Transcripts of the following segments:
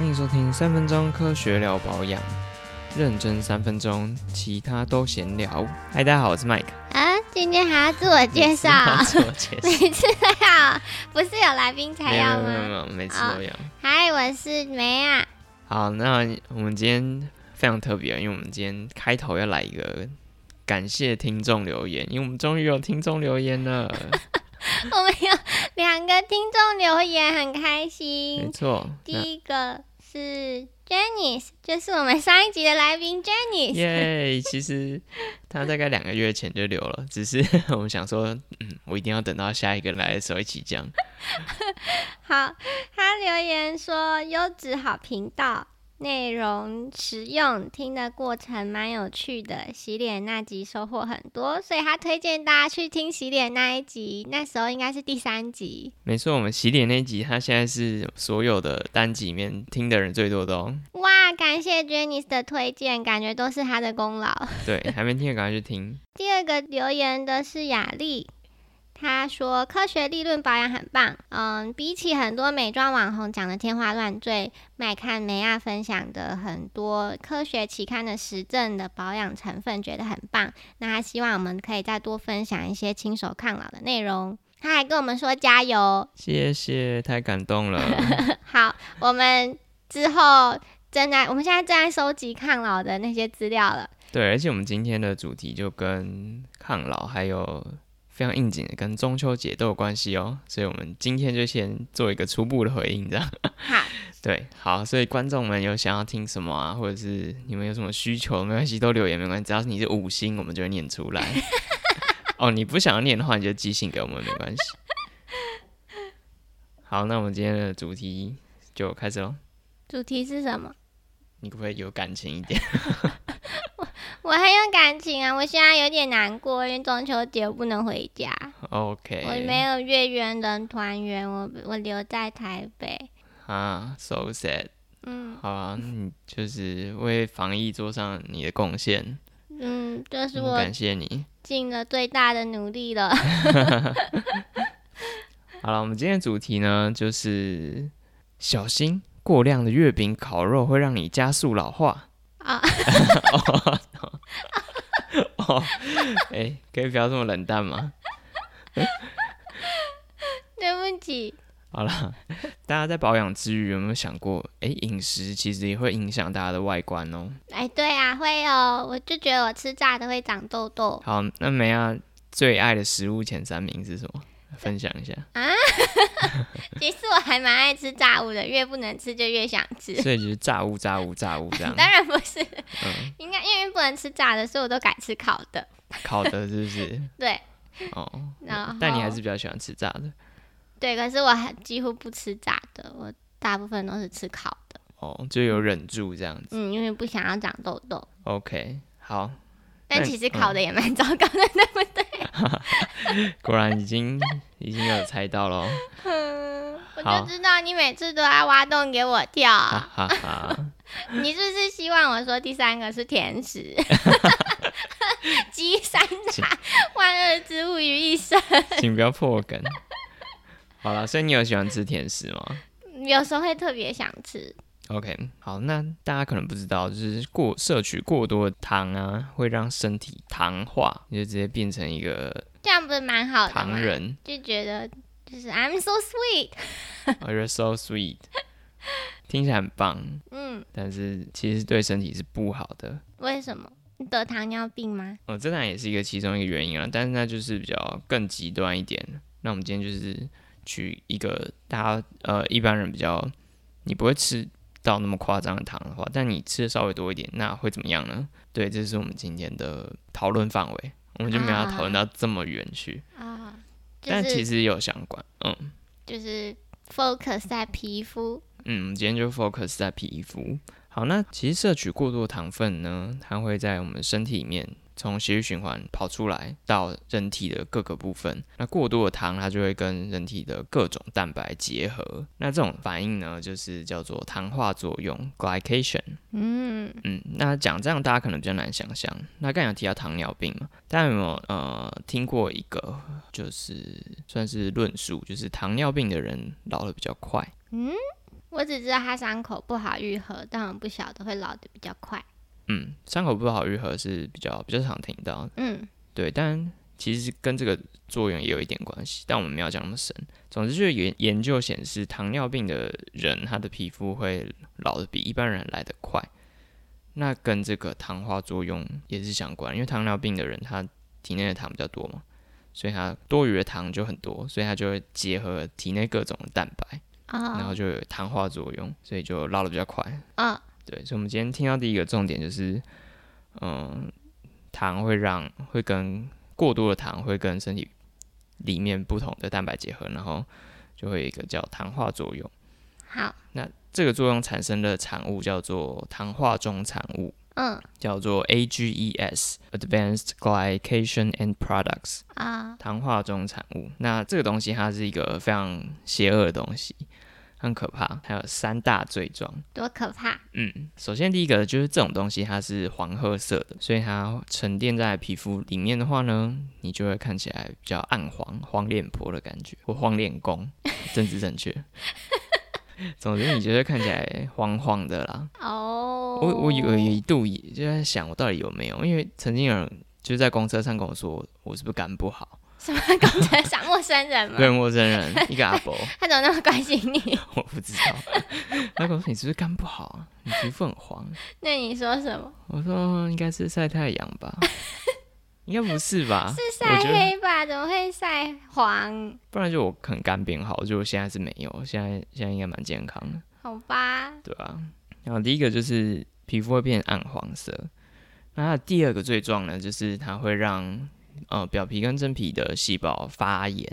欢迎收听三分钟科学聊保养，认真三分钟，其他都闲聊。嗨，大家好，我是 Mike。啊，今天还要自我介绍，自我介绍，每次都要，不是有来宾才没有要吗？没有没有，每次都要。嗨，我是梅啊。好，那我们今天非常特别，因为我们今天开头要来一个感谢听众留言，因为我们终于有听众留言了。我们有两个听众留言，很开心没心。错，第一个是 Janice，就是我们上一集的来宾 Janice。耶其实他大概两个月前就留了，只是我们想说，嗯，我一定要等到下一个来的时候一起讲。好，他留言说优质好频道，内容实用，听的过程蛮有趣的。洗脸那集收获很多，所以他推荐大家去听洗脸那一集，那时候应该是第三集。没错，我们洗脸那集，他现在是所有的单集里面听的人最多的哦。哇，感谢 Janice 的推荐，感觉都是他的功劳。对，还没听的赶快去听。第二个留言的是雅丽，她说科学理论保养很棒，嗯，比起很多美妆网红讲的天花乱坠，麦看梅亚分享的很多科学期刊的实证的保养成分，觉得很棒。那他希望我们可以再多分享一些亲手抗老的内容。他还跟我们说加油，谢谢，太感动了。好，我们之后正在，我们现在正在收集抗老的那些资料了。对，而且我们今天的主题就跟抗老还有非常应景的跟中秋节都有关系哦，所以我们今天就先做一个初步的回应，这样。好，对，好，所以观众们有想要听什么啊，或者是你们有什么需求，没关系，都留言没关系，只要是你是五星，我们就会念出来。哦，你不想要念的话，你就寄信给我们，没关系。好，那我们今天的主题就开始喽。主题是什么？你可不可以有感情一点？我很有感情啊，我现在有点难过，因为中秋节我不能回家，OK，我没有月圆人团圆，我我留在台北。啊，so sad。嗯好啊，你就是为防疫做上你的贡献，嗯，这是嗯我感谢你。尽了最大的努力了。好了，我们今天的主题呢，就是小心过量的月饼烤肉会让你加速老化。啊，哦，哎、可以不要这么冷淡吗？对不起，好了，大家在保养之余有没有想过，哎、饮食其实也会影响大家的外观哦。哎，对啊，会哦，我就觉得我吃炸的会长痘痘好，那梅亚最爱的食物前三名是什么？分享一下。啊。其实我还蛮爱吃炸物的，越不能吃就越想吃。所以就是炸物、炸物、炸物这样。当然不是，嗯，应该因为不能吃炸的，所以我都改吃烤的。烤的是不是？对，哦，那但你还是比较喜欢吃炸的。对，可是我还几乎不吃炸的，我大部分都是吃烤的。哦，就有忍住这样子。嗯，因为不想要长痘痘。OK，好，但其实烤的也蛮糟糕的，对不对？果然已经已经有猜到了我就知道你每次都要挖洞给我跳。哈哈哈。你是不是希望我说第三个是甜食？集三大万恶之物于一身。请不要破梗。好了，所以你有喜欢吃甜食吗有时候会特别想吃。？OK，好，那大家可能不知道，就是过摄取过多的糖啊，会让身体糖化，你就直接变成一个这样不是蛮好的？糖人。就觉得就是 I'm so sweet。Oh, You're so sweet，听起来很棒，嗯，但是其实对身体是不好的。为什么？你得糖尿病吗？哦，这当然也是一个其中一个原因啊，但是那就是比较更极端一点。那我们今天就是取一个大家呃一般人比较你不会吃到那么夸张的糖的话，但你吃的稍微多一点，那会怎么样呢？对，这是我们今天的讨论范围，我们就没有要讨论到这么远去，啊、就但其实有相关。嗯就是 focus 在皮肤。嗯，我们今天就 focus 在皮肤。好，那其实摄取过多糖分呢，它会在我们身体里面从血液循环跑出来到人体的各个部分。那过多的糖，它就会跟人体的各种蛋白结合。那这种反应呢，就是叫做糖化作用 （glycation）。嗯，嗯，那讲这样大家可能比较难想象。那刚才有提到糖尿病嘛，大家有没有呃听过一个就是算是论述，就是糖尿病的人老得比较快？嗯，我只知道他伤口不好愈合，但我不晓得会老的比较快。嗯，伤口不好愈合是比较比较常听到的，嗯，对，但其实跟这个作用也有一点关系，但我们没有讲那么深。总之就是研研究显示，糖尿病的人他的皮肤会老的比一般人来得快，那跟这个糖化作用也是相关，因为糖尿病的人他体内的糖比较多嘛，所以他多余的糖就很多，所以他就会结合体内各种蛋白，然后哦，就有糖化作用，所以就老的比较快。哦，对，所以我们今天听到第一个重点就是，嗯，糖会让会跟过多的糖会跟身体里面不同的蛋白结合，然后就会有一个叫糖化作用。好，那这个作用产生的产物叫做糖化中产物，嗯，叫做 AGEs（Advanced Glycation and Products） 啊、糖化中产物。那这个东西它是一个非常邪恶的东西，很可怕，还有三大罪状。多可怕！嗯，首先第一个就是这种东西它是黄褐色的，所以它沉淀在皮肤里面的话呢，你就会看起来比较暗黄、黄脸婆的感觉，或黄脸公，政治正确。总之，你就会看起来黄黄的啦。哦，我我有一度也就在想，我到底有没有？因为曾经有人就在公车上跟我说，我是不是肝不好？什么公车上陌生人吗？对，陌生人，一个阿伯，他怎么那么关心你？我不知道。他跟我说你是不是肝不好啊？你皮肤很黄。那你说什么？我说应该是晒太阳吧，应该不是吧？是晒黑吧？怎么会晒黄？不然就我可能肝变好，就我现在是没有，现在现在应该蛮健康的，好吧，对啊、然后第一个就是皮肤会变暗黄色，那它第二个罪状呢，就是它会让呃表皮跟真皮的细胞发炎。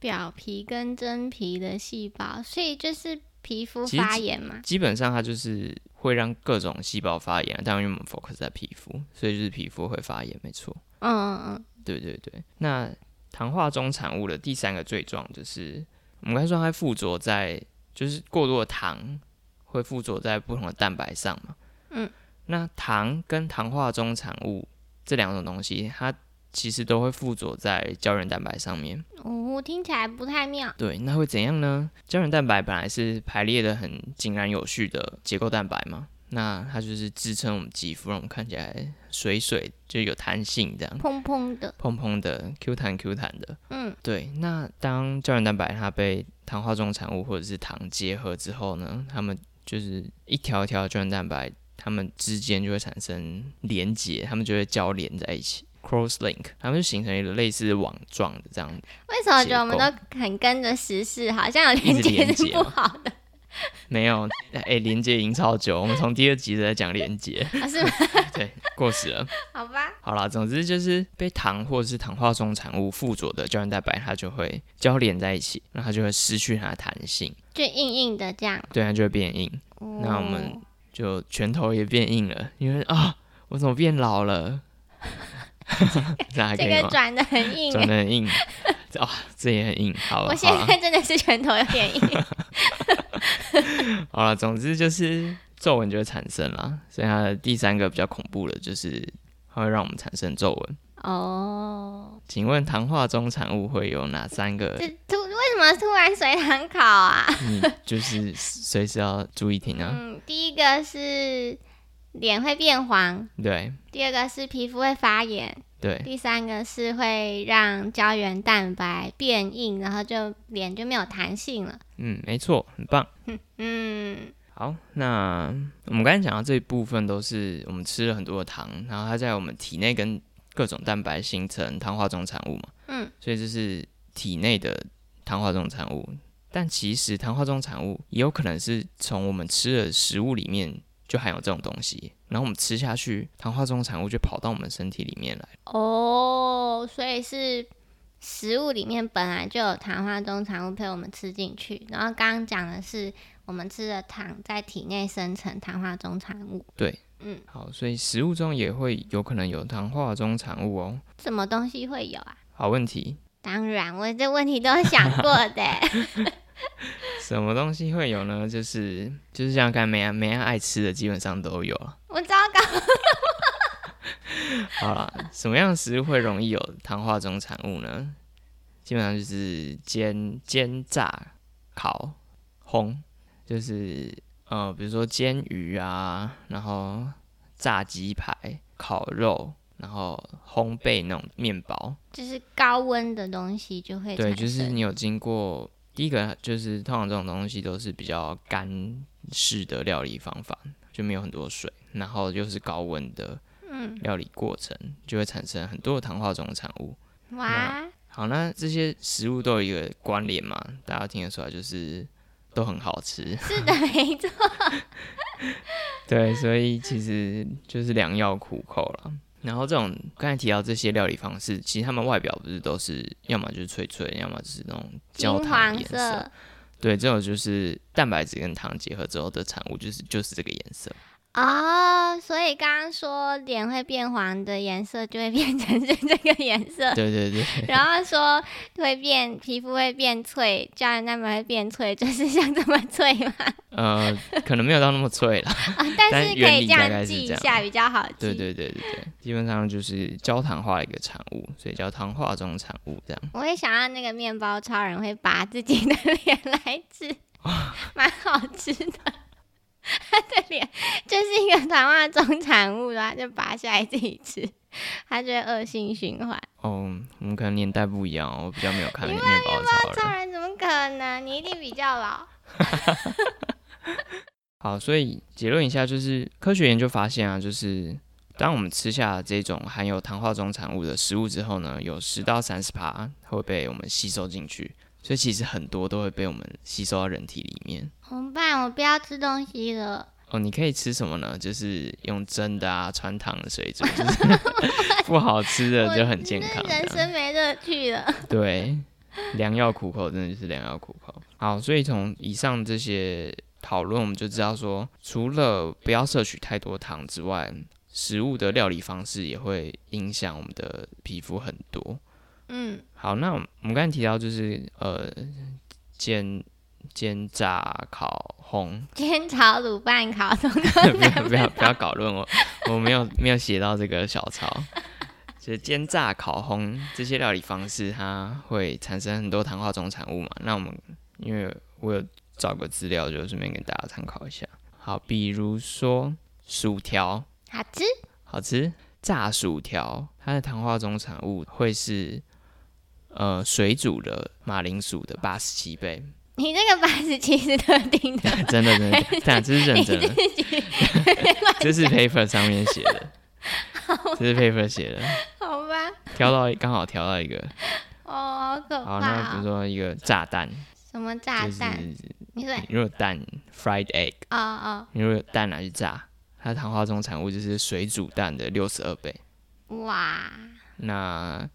表皮跟真皮的细胞，所以就是皮肤发炎嘛。基本上它就是会让各种细胞发炎，但因为我们 focus 在皮肤，所以就是皮肤会发炎，没错。嗯嗯嗯，对对对，那糖化中产物的第三个罪状就是，我们刚才说它附着在，就是过多的糖会附着在不同的蛋白上嘛。嗯，那糖跟糖化中产物这两种东西，它其实都会附着在胶原蛋白上面。哦，听起来不太妙。对，那会怎样呢？胶原蛋白本来是排列的很井然有序的结构蛋白嘛，那它就是支撑我们肌肤，让我们看起来水水，就有弹性这样。砰砰的，蓬蓬的、Q 弹 Q 弹的。嗯，对。那当胶原蛋白它被糖化中产物或者是糖结合之后呢，它们就是一条一条胶原蛋白，它们之间就会产生连接，它们就会交连在一起。Cross link，它们就形成一个类似网状的这样，为什么觉得我们都很跟着时事，好像有连接是不好的？没有，哎、连接已经超久，我们从第二集都在讲连接，啊是吗？对，过时了。好吧，好啦，总之就是被糖或者是糖化中产物附着的胶原蛋白，它就会交连在一起，那它就会失去它的弹性，就硬硬的这样。对，它就会变硬。那我们哦就拳头也变硬了，因为啊，我怎么变老了？这个转的很硬转欸，的很硬，哦，这也很硬。好了，我现，在真的是拳头有点硬。好了，总之就是皱纹就会产生了。所以它的第三个比较恐怖的就是它会让我们产生皱纹。哦，请问糖化中产物会有哪三个？这突为什么突然随堂考啊？你就是随时要注意听啊。嗯，第一个是脸会变黄，对第二个是皮肤会发炎，对，第三个是会让胶原蛋白变硬，然后就脸就没有弹性了。嗯，没错，很棒。嗯，好，那我们刚才讲到这一部分都是我们吃了很多的糖，然后它在我们体内跟各种蛋白形成糖化中产物嘛，嗯，所以这是体内的糖化中产物。但其实糖化中产物也有可能是从我们吃的食物里面就含有这种东西，然后我们吃下去，糖化中产物就跑到我们身体里面来。哦，所以是食物里面本来就有糖化中产物被我们吃进去，然后刚刚讲的是我们吃的糖在体内生成糖化中产物。对，嗯，好，所以食物中也会有可能有糖化中产物哦。什么东西会有啊？好问题，当然，我这问题都想过的。什么东西会有呢？就是就是像刚才梅安梅安爱吃的，基本上都有了。我糟糕，好了，什么样的食物会容易有糖化中产物呢？基本上就是煎、煎、炸、烤、烘，就是呃，比如说煎鱼啊，然后炸鸡排、烤肉，然后烘焙那种面包，就是高温的东西就会对，就是你有经过第一个，就是通常这种东西都是比较干式的料理方法，就没有很多水，然后又是高温的嗯料理过程，就会产生很多的糖化中的产物。哇，好，那这些食物都有一个关联嘛，大家听得出来，就是都很好吃。是的，没错。对，所以其实就是良药苦口了。然后这种刚才提到这些料理方式，其实他们外表不是都是要么就是脆脆，要么就是那种焦糖黄颜。色对，这种就是蛋白质跟糖结合之后的产物，就是就是这个颜色。哦，所以刚刚说脸会变黄的颜色就会变成是这个颜色，对对对，然后说会变皮肤会变脆，胶原蛋白会变脆，就是像这么脆吗？呃，可能没有到那么脆了。啊，但但是可以这样记一下比较好记。对对对对对，基本上就是焦糖化的一个产物，所以叫糖化中产物这样。我也想要那个面包超人会拔自己的 脸来吃，蛮好吃的。他的脸就是一个糖化中产物，他就拔下来自己吃，他就会恶性循环。哦，我们可能年代不一样哦，我比较没有看那个面包超超人。人怎么可能？你一定比较老。好，所以结论一下，就是科学研究发现啊，就是当我们吃下这种含有糖化中产物的食物之后呢，有十到三十帕会被我们吸收进去，所以其实很多都会被我们吸收到人体里面。怎么办？我不要吃东西了。哦，你可以吃什么呢？就是用蒸的啊，穿糖的水煮，就是 不好吃的就很健康人。生没乐趣了。对，良药苦口真的就是良药苦口。好，所以从以上这些讨论，我们就知道说，除了不要摄取太多糖之外，食物的料理方式也会影响我们的皮肤很多。嗯，好，那我们刚才提到就是呃，煎、煎、炸、烤、烘，煎炒卤拌烤，通通 不要不要不要搞乱我，我没有没有写到这个小抄。就是煎炸、烤、烘这些料理方式，它会产生很多糖化中产物嘛。那我们因为我有找个资料，就顺便给大家参考一下。好，比如说薯条好吃。好吃，炸薯条它的糖化中产物会是呃水煮的马铃薯的八十七倍，你这个八十七是特定的，真 的真的，但这是认真的，这是 paper 上面写的，这是 paper 写的，好吧？挑到刚好挑到一个。哦，好可好，那比！如说一个炸弹，什么炸就是弹？你说你如果蛋 fried egg，哦哦，你如果有蛋拿去炸，它糖化中产物就是水煮蛋的六十二倍。哇，那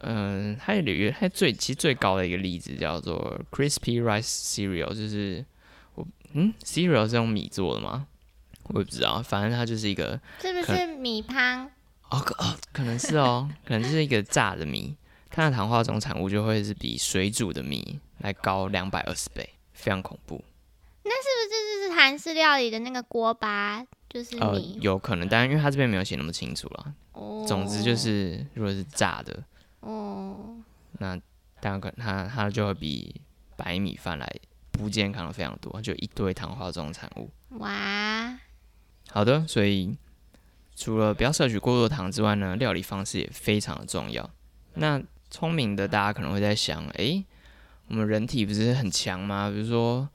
嗯，还有一个它最其实最高的一个例子叫做 crispy rice cereal，就是我嗯 cereal 是用米做的吗？我也不知道，反正它就是一个是不是米汤？哦可哦可能是哦，可能就是一个炸的米，它的糖化总产物就会是比水煮的米来高两百二十倍，非常恐怖。那是不是就是韩式料理的那个锅巴？就是呃，米。有可能，但因为它这边没有写那么清楚啦。哦总之就是，如果是炸的，哦，那当然可它它就会比白米饭来不健康的非常多，就一堆糖化中产物。哇，好的，所以除了不要摄取过多糖之外呢，料理方式也非常的重要。那聪明的大家可能会在想，诶，我们人体不是很强吗？比如说，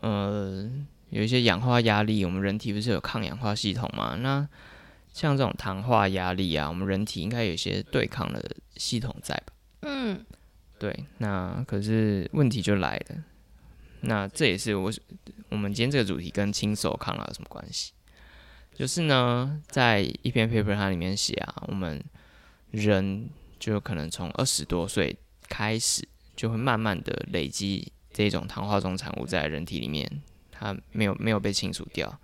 呃，有一些氧化压力，我们人体不是有抗氧化系统吗？那像这种糖化压力啊，我们人体应该有一些对抗的系统在吧？嗯，对，那可是问题就来了，那这也是我我们今天这个主题跟亲手抗老有什么关系？就是呢，在一篇 paper 它里面写啊，我们人就可能从二十多岁开始，就会慢慢的累积这种糖化中产物在人体里面，它没有没有被清除掉。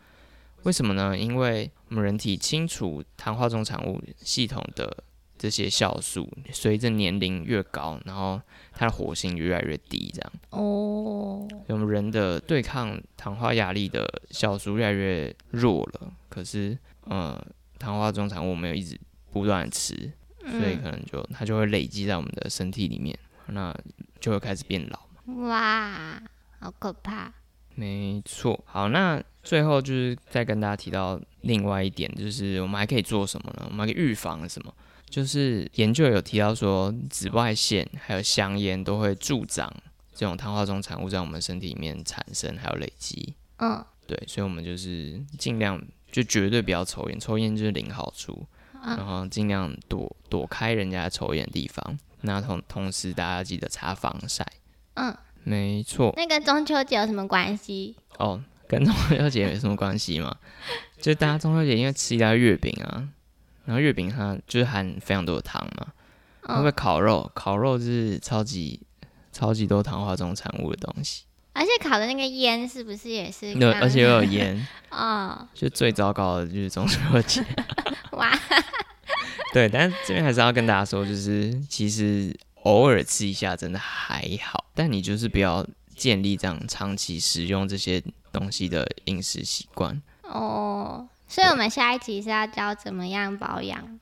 为什么呢？因为我们人体清除糖化中产物系统的这些酵素，随着年龄越高，然后它的活性越来越低，这样。哦，我们人的对抗糖化压力的酵素越来越弱了。可是，呃，糖化中产物我们又一直不断地吃，所以嗯，可能就它就会累积在我们的身体里面，那就会开始变老。哇，好可怕。没错。好，那最后就是再跟大家提到另外一点，就是我们还可以做什么呢？我们还可以预防什么？就是研究有提到说，紫外线还有香烟都会助长这种碳化中产物在我们身体里面产生还有累积。嗯，对，所以我们就是尽量就绝对不要抽烟，抽烟就是零好处，然后尽量躲躲开人家抽烟的地方。那同同时，大家记得擦防晒。嗯，没错。那跟中秋节有什么关系？哦，跟中秋节没什么关系嘛？就大家中秋节因为吃一大月饼啊，然后月饼它就是含非常多的糖嘛，会不会烤肉？烤肉是超级超级多糖化中产物的东西，而且烤的那个烟是不是也是？对，而且又有烟。哦，就最糟糕的就是中秋节。哇！对，但是这边还是要跟大家说，就是其实偶尔吃一下真的还好，但你就是不要建立这样长期食用这些东西的饮食习惯。哦，所以我们下一集是要教怎么样保养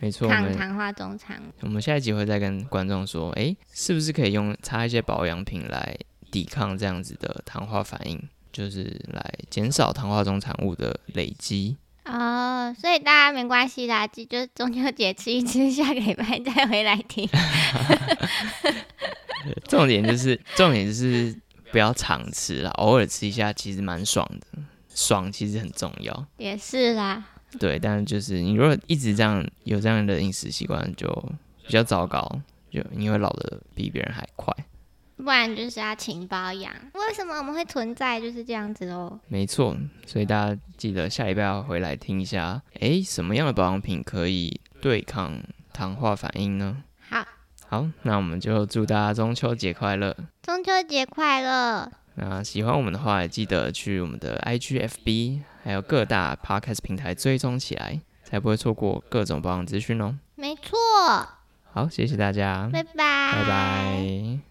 没错，抗糖化中产物。我们下一集会再跟观众说，诶，是不是可以用擦一些保养品来抵抗这样子的糖化反应，就是来减少糖化中产物的累积。哦，所以大家没关系啦，就就中秋节吃一吃，下个礼拜再回来听。重点就是重点就是不要常吃啦，偶尔吃一下其实蛮爽的，爽其实很重要。也是啦，对，但是就是你如果一直这样有这样的饮食习惯，就比较糟糕，就你会老的比别人还快。不然就是要勤保养。为什么我们会存在？就是这样子哦。没错，所以大家记得下礼拜要回来听一下，诶，什么样的保养品可以对抗糖化反应呢？好，好，那我们就祝大家中秋节快乐。中秋节快乐！那喜欢我们的话，也记得去我们的 IG、FB，还有各大 Podcast 平台追踪起来，才不会错过各种保养资讯哦。没错，好，谢谢大家，拜拜，拜拜。